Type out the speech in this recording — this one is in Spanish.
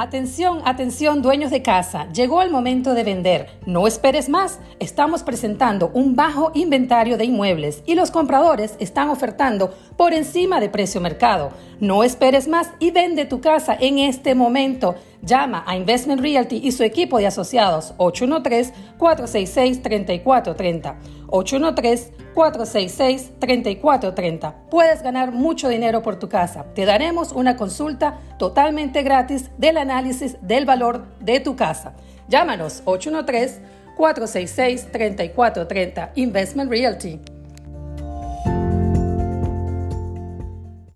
Atención, atención, dueños de casa. Llegó el momento de vender. No esperes más. Estamos presentando un bajo inventario de inmuebles y los compradores están ofertando por encima de precio mercado. No esperes más y vende tu casa en este momento. Llama a Investment Realty y su equipo de asociados 813-466-3430. 813-466-3430. Puedes ganar mucho dinero por tu casa. Te daremos una consulta totalmente gratis del análisis del valor de tu casa. Llámanos 813-466-3430. Investment Realty.